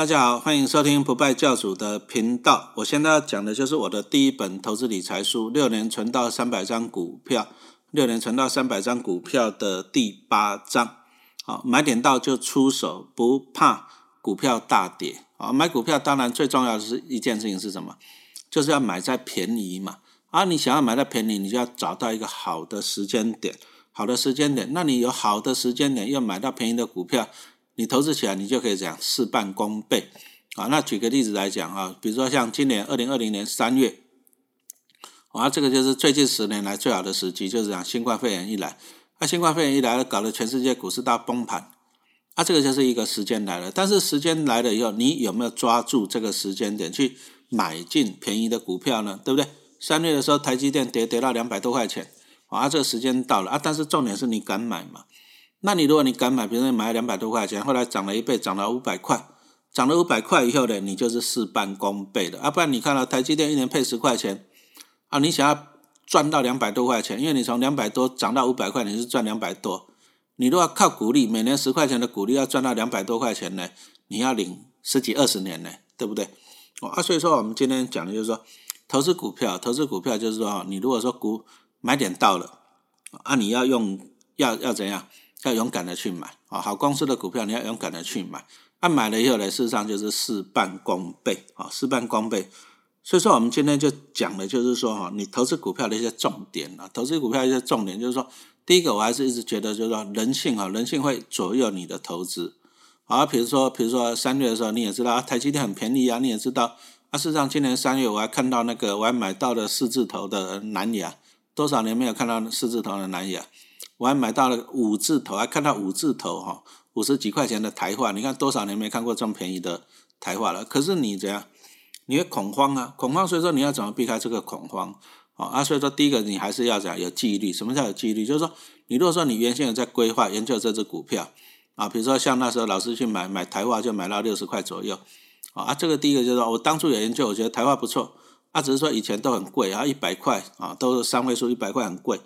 大家好，欢迎收听不败教主的频道。我现在要讲的就是我的第一本投资理财书《六年存到三百张股票》，六年存到三百张股票的第八章。好，买点到就出手，不怕股票大跌。啊，买股票当然最重要的是一件事情是什么？就是要买在便宜嘛。啊，你想要买在便宜，你就要找到一个好的时间点，好的时间点。那你有好的时间点，又买到便宜的股票。你投资起来，你就可以讲事半功倍啊。那举个例子来讲啊，比如说像今年二零二零年三月，啊，这个就是最近十年来最好的时机，就是讲新冠肺炎一来，那新冠肺炎一来，搞得全世界股市大崩盘，啊，这个就是一个时间来了。但是时间来了以后，你有没有抓住这个时间点去买进便宜的股票呢？对不对？三月的时候，台积电跌跌到两百多块钱，啊，这个时间到了啊，但是重点是你敢买吗？那你如果你敢买，比如说你买两百多块钱，后来涨了一倍，涨到五百块，涨了五百块以后呢，你就是事半功倍的啊！不然你看到台积电一年配十块钱啊，你想要赚到两百多块钱，因为你从两百多涨到五百块，你是赚两百多。你如果靠股利，每年十块钱的股利要赚到两百多块钱呢，你要领十几二十年呢，对不对？啊，所以说我们今天讲的就是说，投资股票，投资股票就是说，你如果说股买点到了啊，你要用要要怎样？要勇敢的去买啊！好公司的股票你要勇敢的去买，那买了以后呢，事实上就是事半功倍啊，事半功倍。所以说，我们今天就讲的就是说哈，你投资股票的一些重点啊，投资股票一些重点就是说，第一个我还是一直觉得就是说人性啊，人性会左右你的投资啊。比如说，比如说三月的时候你也知道啊，台积电很便宜啊，你也知道啊。事实上，今年三月我还看到那个我还买到了四字头的南亚，多少年没有看到四字头的南亚。我还买到了五字头，还看到五字头哈，五十几块钱的台化，你看多少年没看过这么便宜的台化了？可是你怎样？你会恐慌啊，恐慌，所以说你要怎么避开这个恐慌？啊，所以说第一个你还是要讲有纪律。什么叫有纪律？就是说，你如果说你原先有在规划研究这只股票啊，比如说像那时候老师去买买台化，就买到六十块左右啊，这个第一个就是说我当初有研究，我觉得台化不错，啊，只是说以前都很贵啊，一百块啊，都是三位数，一百块很贵。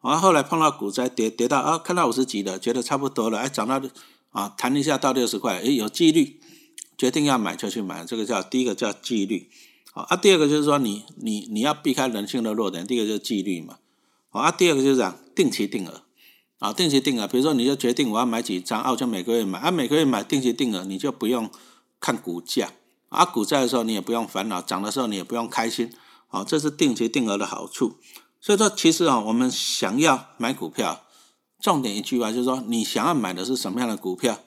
啊，后来碰到股灾跌跌到啊，看到五十几的，觉得差不多了，哎，涨到啊，弹一下到六十块，哎，有纪律，决定要买就去买，这个叫第一个叫纪律。好啊，第二个就是说你你你要避开人性的弱点，第一个就是纪律嘛。好啊，第二个就是讲定期定额啊，定期定额，比如说你就决定我要买几张，啊，我就每个月买，啊，每个月买定期定额，你就不用看股价，啊，股灾的时候你也不用烦恼，涨的时候你也不用开心，好，这是定期定额的好处。所以说，其实啊，我们想要买股票，重点一句话就是说，你想要买的是什么样的股票？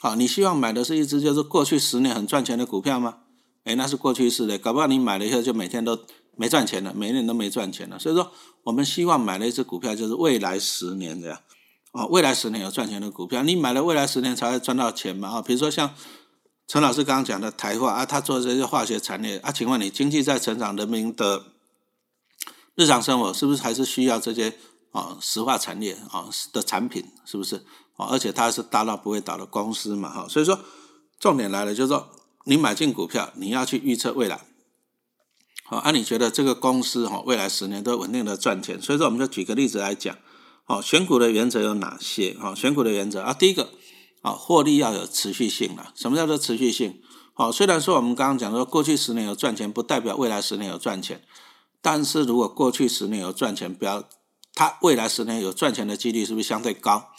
好，你希望买的是一只就是过去十年很赚钱的股票吗？诶，那是过去式的，搞不好你买了以后就每天都没赚钱了，每年都没赚钱了。所以说，我们希望买的一只股票就是未来十年的呀，啊，未来十年有赚钱的股票，你买了未来十年才会赚到钱嘛？啊，比如说像陈老师刚刚讲的台化啊，他做这些化学产业啊，请问你经济在成长，人民的。日常生活是不是还是需要这些啊石化产业啊的产品？是不是啊？而且它是大到不会倒的公司嘛，哈。所以说，重点来了，就是说，你买进股票，你要去预测未来。好，啊，你觉得这个公司哈未来十年都稳定的赚钱？所以说，我们就举个例子来讲。好，选股的原则有哪些？哈，选股的原则啊，第一个啊，获利要有持续性啊。什么叫做持续性？好，虽然说我们刚刚讲说过去十年有赚钱，不代表未来十年有赚钱。但是如果过去十年有赚钱，不要它未来十年有赚钱的几率是不是相对高？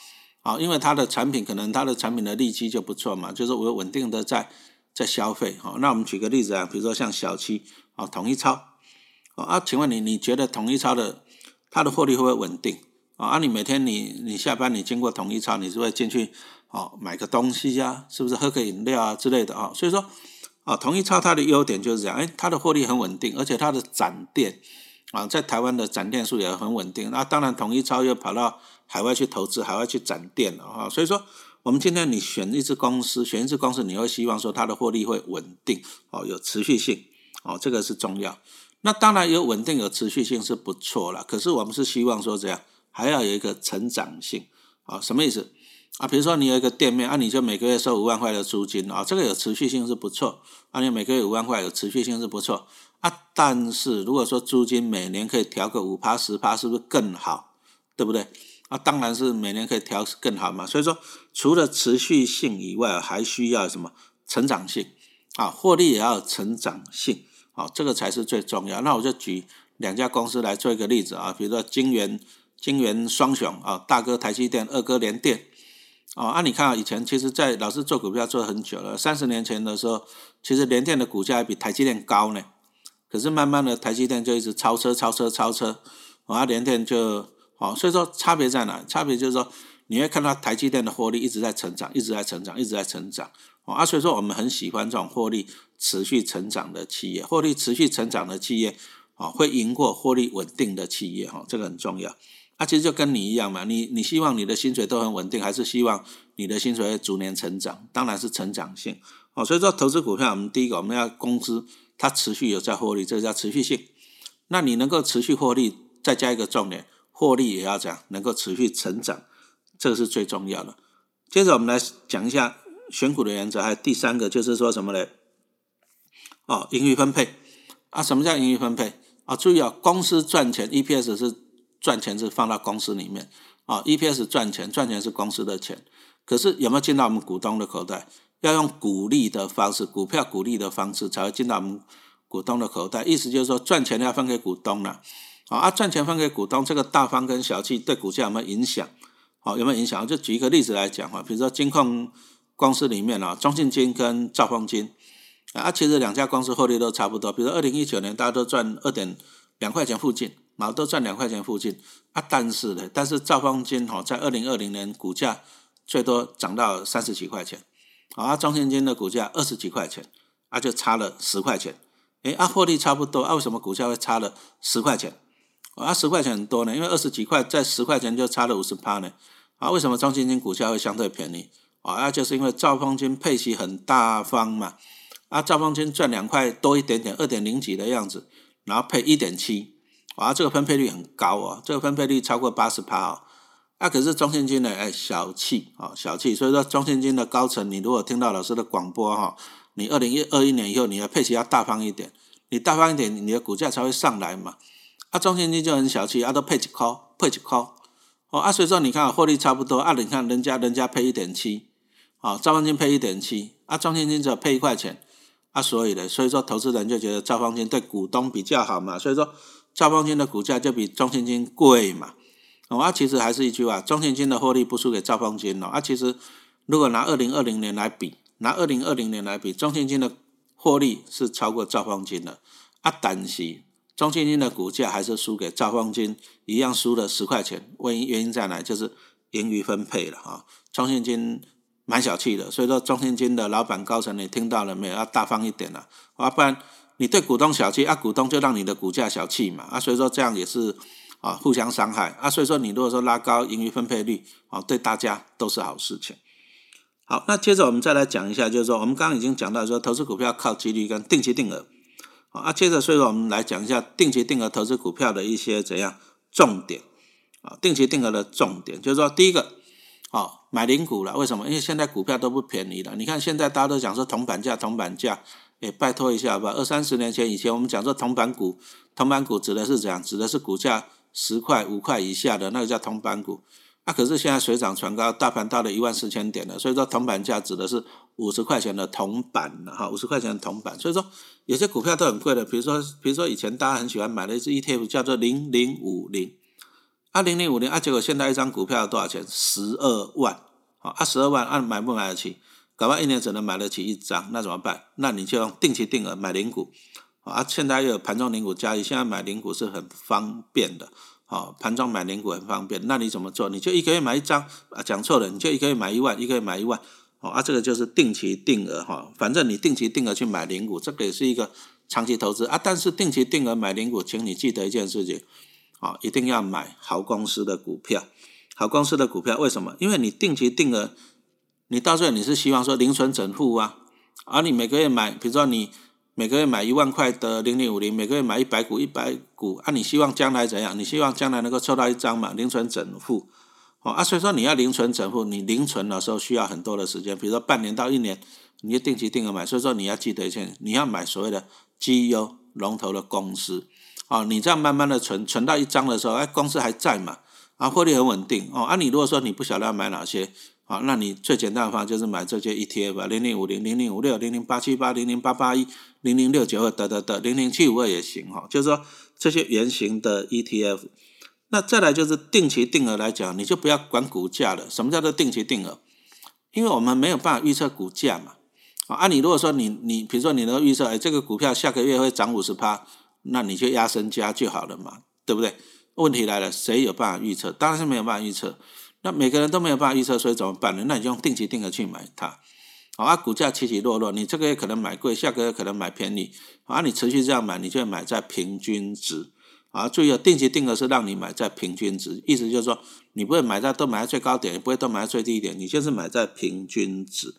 啊，因为它的产品可能它的产品的利基就不错嘛，就是我稳定的在在消费。好，那我们举个例子啊，比如说像小七啊，统一超啊，请问你你觉得统一超的它的获利会不会稳定？啊，你每天你你下班你经过统一超，你是会进去哦买个东西呀，是不是喝个饮料啊之类的啊？所以说。啊，统一超它的优点就是这样，哎，它的获利很稳定，而且它的展店啊，在台湾的展店数也很稳定。那当然，统一超又跑到海外去投资，海外去展店了啊。所以说，我们今天你选一支公司，选一支公司，你会希望说它的获利会稳定，哦，有持续性，哦，这个是重要。那当然有稳定有持续性是不错了，可是我们是希望说这样，还要有一个成长性，啊，什么意思？啊，比如说你有一个店面，啊，你就每个月收五万块的租金啊，这个有持续性是不错，啊，你每个月五万块有持续性是不错，啊，但是如果说租金每年可以调个五趴十趴，是不是更好？对不对？啊，当然是每年可以调更好嘛。所以说，除了持续性以外，还需要什么成长性？啊，获利也要成长性，啊，这个才是最重要。那我就举两家公司来做一个例子啊，比如说金元金元双雄啊，大哥台积电，二哥联电。哦，啊，你看啊，以前其实，在老师做股票做很久了。三十年前的时候，其实联电的股价还比台积电高呢。可是慢慢的，台积电就一直超车、超车、超车，啊，联电就，哦，所以说差别在哪？差别就是说，你会看到台积电的获利一直在成长，一直在成长，一直在成长。哦啊，所以说我们很喜欢这种获利持续成长的企业，获利持续成长的企业，啊，会赢过获利稳定的企业，哈，这个很重要。那其实就跟你一样嘛，你你希望你的薪水都很稳定，还是希望你的薪水会逐年成长？当然是成长性哦。所以说投资股票，我们第一个我们要公司它持续有在获利，这个叫持续性。那你能够持续获利，再加一个重点，获利也要讲能够持续成长，这个是最重要的。接着我们来讲一下选股的原则，还有第三个就是说什么呢？哦，盈余分配啊，什么叫盈余分配啊？注意啊，公司赚钱，EPS 是。赚钱是放到公司里面啊，EPS 赚钱，赚钱是公司的钱，可是有没有进到我们股东的口袋？要用股利的方式，股票股利的方式才会进到我们股东的口袋。意思就是说，赚钱要分给股东了啊，赚钱分给股东，这个大方跟小气对股价有没有影响？好，有没有影响？就举一个例子来讲哈，比如说金控公司里面啊，中信金跟兆丰金啊，其实两家公司获利都差不多，比如二零一九年大家都赚二点两块钱附近。毛都赚两块钱附近啊，但是呢，但是兆丰金哈在二零二零年股价最多涨到三十几块钱，啊，中信金的股价二十几块钱，啊，就差了十块钱，诶，啊，获利差不多，啊，为什么股价会差了十块钱？啊，十块钱很多呢，因为二十几块在十块钱就差了五十趴呢，啊，为什么中信金股价会相对便宜？啊，那就是因为兆丰金配息很大方嘛，啊，兆丰金赚两块多一点点，二点零几的样子，然后配一点七。啊，这个分配率很高哦，这个分配率超过八十趴哦。那可是中信金的哎小气哦，小气。所以说中信金的高层，你如果听到老师的广播哈，你二零一二一年以后，你的配息要大方一点，你大方一点，你的股价才会上来嘛。啊，中信金就很小气，啊都配几块，配几块。哦，啊所以说你看获利差不多，啊你看人家人家配一点七，啊兆丰金配一点七，啊中信金只配一块钱，啊所以呢，所以说投资人就觉得兆丰金对股东比较好嘛，所以说。兆丰金的股价就比中信金贵嘛，哦，啊，其实还是一句话，中信金的获利不输给兆丰金哦，啊，其实如果拿二零二零年来比，拿二零二零年来比，中信金的获利是超过兆丰金的，啊，但是中信金的股价还是输给兆丰金，一样输了十块钱，原因原因在哪？就是盈余分配了啊，中信金蛮小气的，所以说中信金的老板高层你听到了没有？要大方一点了，啊，不然。你对股东小气啊，股东就让你的股价小气嘛啊，所以说这样也是啊互相伤害啊，所以说你如果说拉高盈余分配率啊，对大家都是好事情。好，那接着我们再来讲一下，就是说我们刚刚已经讲到说投资股票靠几率跟定期定额啊，接着所以说我们来讲一下定期定额投资股票的一些怎样重点啊，定期定额的重点就是说第一个啊买零股了，为什么？因为现在股票都不便宜了，你看现在大家都讲说铜板价铜板价。也拜托一下吧。二三十年前以前，我们讲说铜板股，铜板股指的是怎样？指的是股价十块、五块以下的那个叫铜板股。那可是现在水涨船高，大盘到了一万四千点了，所以说铜板价指的是五十块钱的铜板了哈，五十块钱的铜板。所以说有些股票都很贵的，比如说，比如说以前大家很喜欢买的一只 ETF 叫做零零五零，啊零零五零啊，结果现在一张股票要多少钱？十二万，啊十二万，啊买不买得起？搞不好一年只能买得起一张，那怎么办？那你就用定期定额买零股啊！现在又有盘中零股交易，现在买零股是很方便的。好，盘中买零股很方便。那你怎么做？你就一个月买一张啊？讲错了，你就一个月买一万，一个月买一万。哦啊，这个就是定期定额哈。反正你定期定额去买零股，这个也是一个长期投资啊。但是定期定额买零股，请你记得一件事情啊，一定要买好公司的股票。好公司的股票为什么？因为你定期定额。你到时候你是希望说零存整付啊，而你每个月买，比如说你每个月买一万块的零零五零，每个月买一百股一百股，啊，你希望将来怎样？你希望将来能够抽到一张嘛，零存整付，哦啊，所以说你要零存整付，你零存的时候需要很多的时间，比如说半年到一年，你就定期定额买，所以说你要记得一件，你要买所谓的绩优龙头的公司，哦，你这样慢慢的存，存到一张的时候，哎，公司还在嘛，啊，获利很稳定，哦，啊，你如果说你不晓得要买哪些。好，那你最简单的方法就是买这些 ETF，零零五零、零零五六、零零八七八、零零八八一、零零六九二，得得得，零零七五二也行哈。就是说这些圆形的 ETF。那再来就是定期定额来讲，你就不要管股价了。什么叫做定期定额？因为我们没有办法预测股价嘛。啊，你如果说你你比如说你能预测，哎，这个股票下个月会涨五十趴，那你就压身加就好了嘛，对不对？问题来了，谁有办法预测？当然是没有办法预测。那每个人都没有办法预测，所以怎么办呢？那你就用定期定额去买它。好啊，股价起起落落，你这个月可能买贵，下个月可能买便宜。啊，你持续这样买，你就买在平均值。啊，注意，定期定额是让你买在平均值，意思就是说，你不会买在都买在最高点，也不会都买在最低点，你就是买在平均值。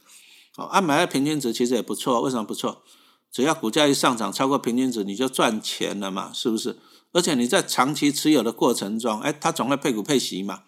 好，啊，买在平均值其实也不错，为什么不错？只要股价一上涨超过平均值，你就赚钱了嘛，是不是？而且你在长期持有的过程中，哎，它总会配股配息嘛。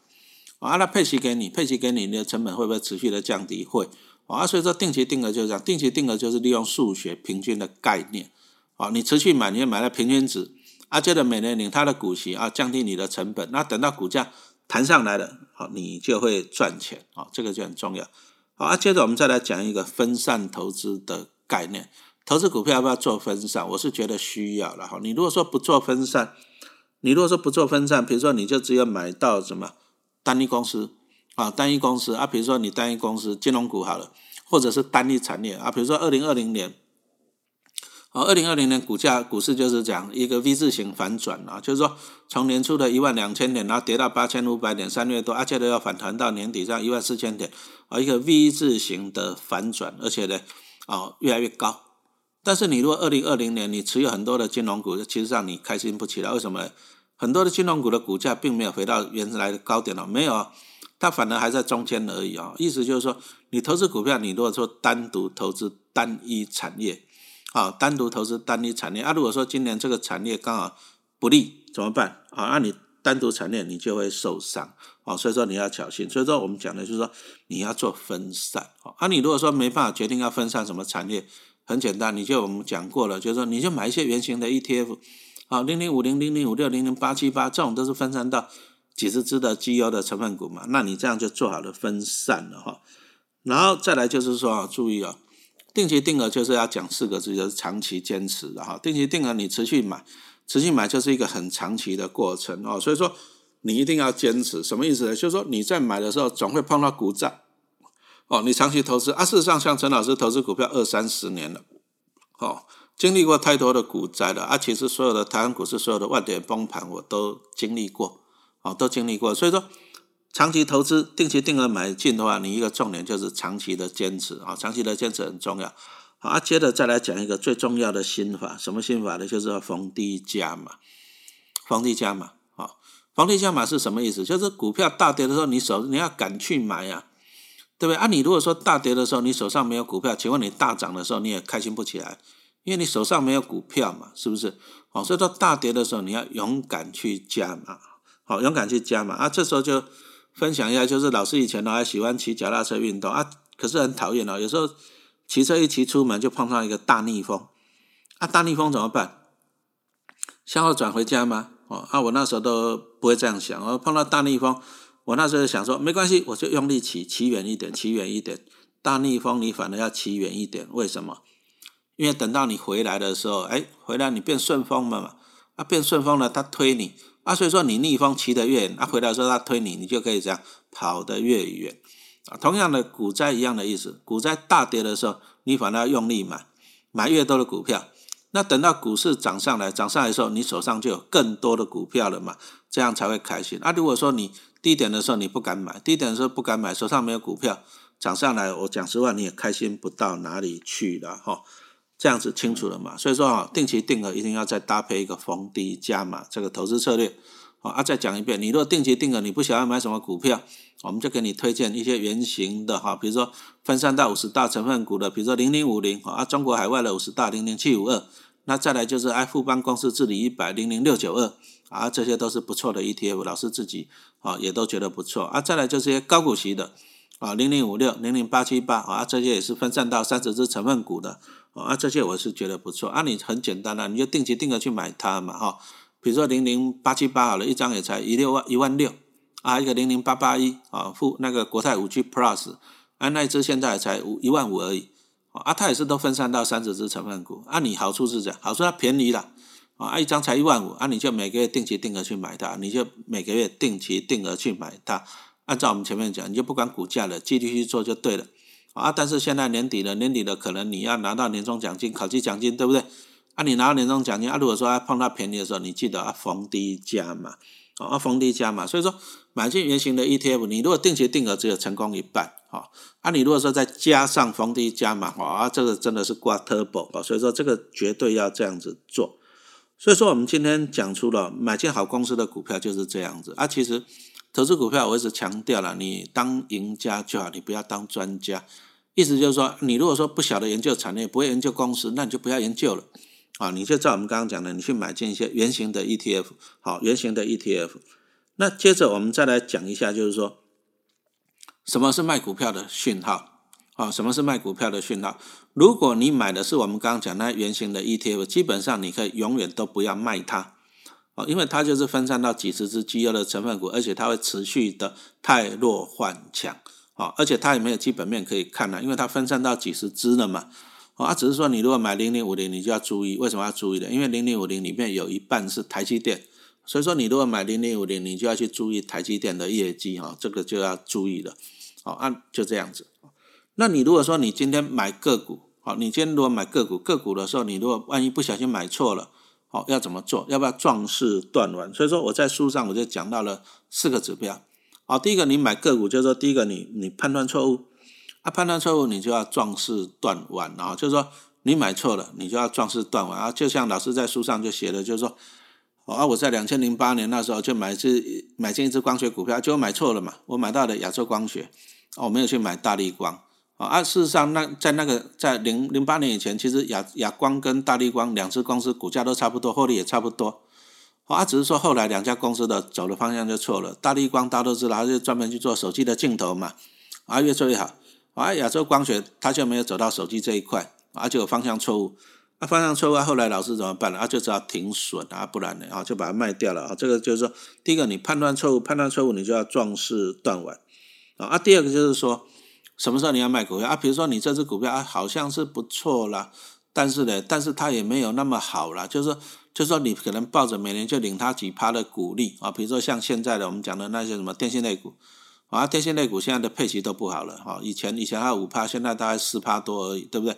啊，那配息给你，配息给你，你的成本会不会持续的降低？会。啊，所以说定期定额就是这样，定期定额就是利用数学平均的概念。啊，你持续买，你就买了平均值，啊，接着每年领它的股息，啊，降低你的成本。那等到股价弹上来了，好，你就会赚钱。啊，这个就很重要。好，啊，接着我们再来讲一个分散投资的概念。投资股票要不要做分散？我是觉得需要了。哈，你如果说不做分散，你如果说不做分散，比如说你就只有买到什么？单一公司啊，单一公司啊，比如说你单一公司金融股好了，或者是单一产业啊，比如说二零二零年，啊，二零二零年股价股市就是讲一个 V 字形反转啊，就是说从年初的一万两千点，然后跌到八千五百点，三月多，而且都要反弹到年底上一万四千点，啊，一个 V 字形的反转，而且呢，啊，越来越高。但是你如果二零二零年你持有很多的金融股，其实让你开心不起来，为什么？很多的金融股的股价并没有回到原来的高点了，没有，它反而还在中间而已啊。意思就是说，你投资股票，你如果说单独投资单一产业，啊，单独投资单一产业啊，如果说今年这个产业刚好不利，怎么办啊？那你单独产业你就会受伤啊，所以说你要小心。所以说我们讲的就是说，你要做分散啊。你如果说没办法决定要分散什么产业，很简单，你就我们讲过了，就是说你就买一些圆形的 ETF。好，零零五零、零零五六、零零八七八，这种都是分散到几十只的绩优的成分股嘛？那你这样就做好了分散了哈。然后再来就是说啊，注意啊，定期定额就是要讲四个字，就是长期坚持的哈。定期定额你持续买，持续买就是一个很长期的过程哦。所以说你一定要坚持，什么意思呢？就是说你在买的时候总会碰到股灾哦。你长期投资啊，事实上像陈老师投资股票二三十年了，哦。经历过太多的股灾了啊！其实所有的台湾股市所有的万点崩盘，我都经历过，哦，都经历过。所以说，长期投资、定期定额买进的话，你一个重点就是长期的坚持啊，长期的坚持很重要。好啊，接着再来讲一个最重要的心法，什么心法呢？就是逢低加码，逢低加码啊！逢低加码是什么意思？就是股票大跌的时候，你手你要敢去买呀，对不对啊？你如果说大跌的时候，你手上没有股票，请问你大涨的时候，你也开心不起来。因为你手上没有股票嘛，是不是？哦，所以说大跌的时候，你要勇敢去加嘛，好，勇敢去加嘛。啊，这时候就分享一下，就是老师以前呢还喜欢骑脚踏车运动啊，可是很讨厌哦，有时候骑车一骑出门就碰上一个大逆风，啊，大逆风怎么办？向后转回家吗？哦，啊，我那时候都不会这样想，我碰到大逆风，我那时候想说没关系，我就用力骑，骑远一点，骑远一点。大逆风你反而要骑远一点，为什么？因为等到你回来的时候，哎，回来你变顺风了嘛，啊，变顺风了，他推你，啊，所以说你逆风骑得越远，啊，回来的时候他推你，你就可以这样跑得越远，啊，同样的股灾一样的意思，股灾大跌的时候，你反而要用力买，买越多的股票，那等到股市涨上来，涨上来的时候，你手上就有更多的股票了嘛，这样才会开心。啊，如果说你低点的时候你不敢买，低点的时候不敢买，手上没有股票，涨上来，我讲实话你也开心不到哪里去了，哈。这样子清楚了嘛？所以说啊，定期定额一定要再搭配一个逢低加码这个投资策略。啊，再讲一遍，你如果定期定额你不想要买什么股票，我们就给你推荐一些圆形的哈，比如说分散到五十大成分股的，比如说零零五零啊，中国海外的五十大零零七五二，那再来就是爱富邦公司治理一百零零六九二啊，这些都是不错的 ETF，老师自己啊也都觉得不错啊。再来就是些高股息的啊，零零五六、零零八七八啊，这些也是分散到三十只成分股的。啊，这些我是觉得不错啊。你很简单啊，你就定期定额去买它嘛，哈。比如说零零八七八好了，一张也才一六万一万六，啊，一个零零八八一啊，富那个国泰五 G Plus，啊，那一只现在才五一万五而已，啊，它也是都分散到三十只成分股，啊，你好处是这样，好处它便宜了，啊，一张才一万五，啊，你就每个月定期定额去买它，你就每个月定期定额去买它，按照我们前面讲，你就不管股价了，继续去做就对了，啊，但是现在年底了，年底了，可能你要拿到年终奖金、考绩奖金，对不对？啊，你拿到年终奖金，啊，如果说碰到便宜的时候，你记得要逢低加嘛。啊，逢低加嘛，所以说买进原型的 ETF，你如果定期定额只有成功一半，哈，啊，你如果说再加上逢低加嘛，啊，这个真的是挂 turbo 啊，所以说这个绝对要这样子做。所以说我们今天讲出了买进好公司的股票就是这样子啊。其实投资股票我一直强调了，你当赢家就好，你不要当专家。意思就是说，你如果说不晓得研究产业，不会研究公司，那你就不要研究了。啊，你就照我们刚刚讲的，你去买进一些圆形的 ETF，好，圆形的 ETF。那接着我们再来讲一下，就是说，什么是卖股票的讯号？啊，什么是卖股票的讯号？如果你买的是我们刚刚讲那圆形的 ETF，基本上你可以永远都不要卖它，啊，因为它就是分散到几十只绩优的成分股，而且它会持续的太弱换强，哦，而且它也没有基本面可以看了，因为它分散到几十只了嘛。啊，只是说你如果买零零五零，你就要注意，为什么要注意的？因为零零五零里面有一半是台积电，所以说你如果买零零五零，你就要去注意台积电的业绩哈，这个就要注意了。好，按就这样子。那你如果说你今天买个股，好，你今天如果买个股，个股的时候，你如果万一不小心买错了，好，要怎么做？要不要壮士断腕？所以说我在书上我就讲到了四个指标。好，第一个你买个股，就是说第一个你你判断错误。啊，判断错误，你就要壮士断腕啊！就是说，你买错了，你就要壮士断腕啊！就像老师在书上就写的，就是说，啊，我在两千零八年那时候就买一只买进一只光学股票，结果买错了嘛，我买到了亚洲光学，我没有去买大力光啊。事实上，那在那个在零零八年以前，其实亚亚光跟大力光两只公司股价都差不多，获利也差不多，啊，只是说后来两家公司的走的方向就错了。大力光大家都知道，它就专门去做手机的镜头嘛，啊，越做越好。啊，亚洲光学它就没有走到手机这一块，啊，就有方向错误，啊，方向错误，后来老师怎么办呢？啊，就只好停损啊，不然呢，啊，就把它卖掉了啊。这个就是说，第一个你判断错误，判断错误你就要壮士断腕啊。啊，第二个就是说，什么时候你要卖股票啊？比如说你这只股票啊，好像是不错啦，但是呢，但是它也没有那么好啦，就是说，就是说你可能抱着每年就领它几趴的股利啊，比如说像现在的我们讲的那些什么电信类股。啊，电信类股现在的配息都不好了，啊，以前以前还五趴，现在大概四趴多而已，对不对？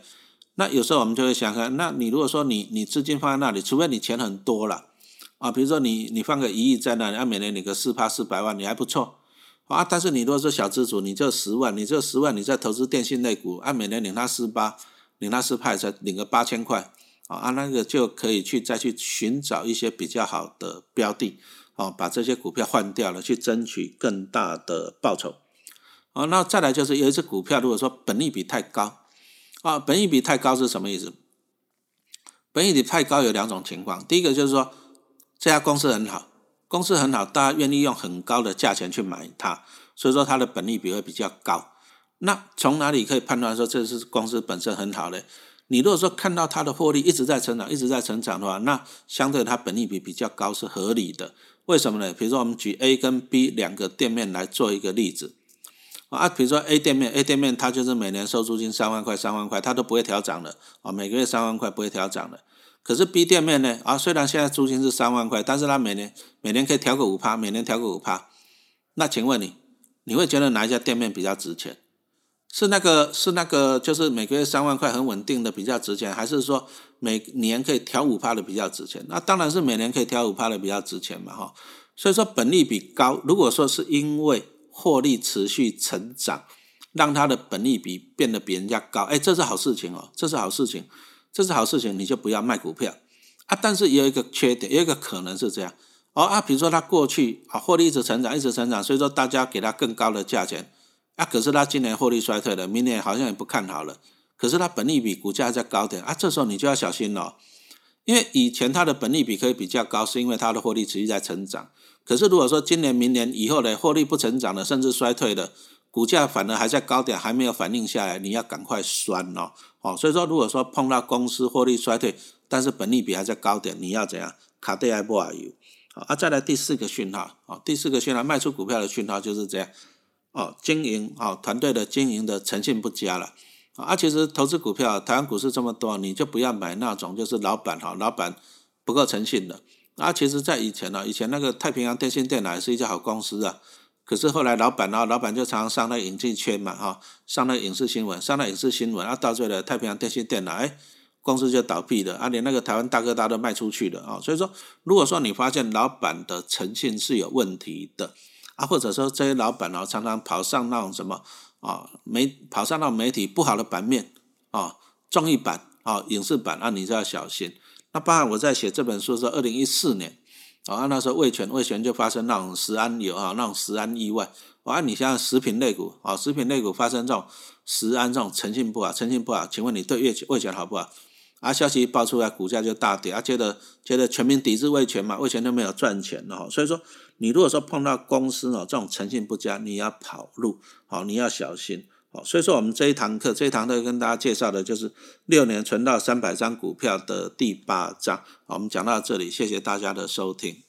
那有时候我们就会想看，那你如果说你你资金放在那里，除非你钱很多了，啊，比如说你你放个一亿在那里，按每年领个四趴四百万，你还不错，啊，但是你如果是小资主，你就十万，你就十万，你在投资电信类股，按每年领他四八，领他四派才领个八千块，啊，那个就可以去再去寻找一些比较好的标的。哦，把这些股票换掉了，去争取更大的报酬。哦，那再来就是有一只股票，如果说本利比太高，啊，本利比太高是什么意思？本益比太高有两种情况，第一个就是说这家公司很好，公司很好，大家愿意用很高的价钱去买它，所以说它的本利比会比较高。那从哪里可以判断说这是公司本身很好呢？你如果说看到它的获利一直在成长，一直在成长的话，那相对它本利比比较高是合理的。为什么呢？比如说，我们举 A 跟 B 两个店面来做一个例子啊。比如说 A 店面，A 店面它就是每年收租金三万块，三万块它都不会调涨的啊，每个月三万块不会调涨的。可是 B 店面呢啊，虽然现在租金是三万块，但是它每年每年可以调个五趴，每年调个五趴。那请问你，你会觉得哪一家店面比较值钱？是那个是那个，就是每个月三万块很稳定的比较值钱，还是说每年可以调五趴的比较值钱？那当然是每年可以调五趴的比较值钱嘛，哈。所以说本利比高，如果说是因为获利持续成长，让它的本利比变得比人家高，哎，这是好事情哦，这是好事情，这是好事情，你就不要卖股票啊。但是也有一个缺点，有一个可能是这样哦啊，比如说它过去啊获利一直成长，一直成长，所以说大家给它更高的价钱。啊，可是它今年获利衰退了，明年好像也不看好了。可是它本利比股价在高点啊，这时候你就要小心了，因为以前它的本利比可以比较高，是因为它的获利持续在成长。可是如果说今年、明年以后的获利不成长了，甚至衰退了，股价反而还在高点，还没有反应下来，你要赶快拴哦。哦，所以说如果说碰到公司获利衰退，但是本利比还在高点，你要怎样？卡对还不好有？啊，再来第四个讯号，啊，第四个讯号卖出股票的讯号就是这样，哦，经营啊，团队的经营的诚信不佳了，啊，其实投资股票，台湾股市这么多，你就不要买那种就是老板哈，老板不够诚信的，啊，其实在以前呢，以前那个太平洋电信电脑也是一家好公司啊，可是后来老板呢，老板就常常上那影剧圈嘛，哈，上那影视新闻，上那影视新闻，啊，到最后太平洋电信电脑，哎。公司就倒闭了，啊，连那个台湾大哥大都卖出去了啊，所以说，如果说你发现老板的诚信是有问题的，啊，或者说这些老板哦常常跑上那种什么啊媒跑上那种媒体不好的版面啊，综艺版啊影视版，那你就要小心。那包含我在写这本书是二零一四年，啊，那时候味全味全就发生那种食安有啊那种食安意外，啊，你像食品类股啊，食品类股发生这种食安这种诚信不好，诚信不好，请问你对味全味全好不好？啊，消息一爆出来，股价就大跌。啊，接着接着全民抵制味全嘛，味全都没有赚钱了哈。所以说，你如果说碰到公司哦这种诚信不佳，你要跑路，好，你要小心。好，所以说我们这一堂课，这一堂课跟大家介绍的就是六年存到三百张股票的第八章。我们讲到这里，谢谢大家的收听。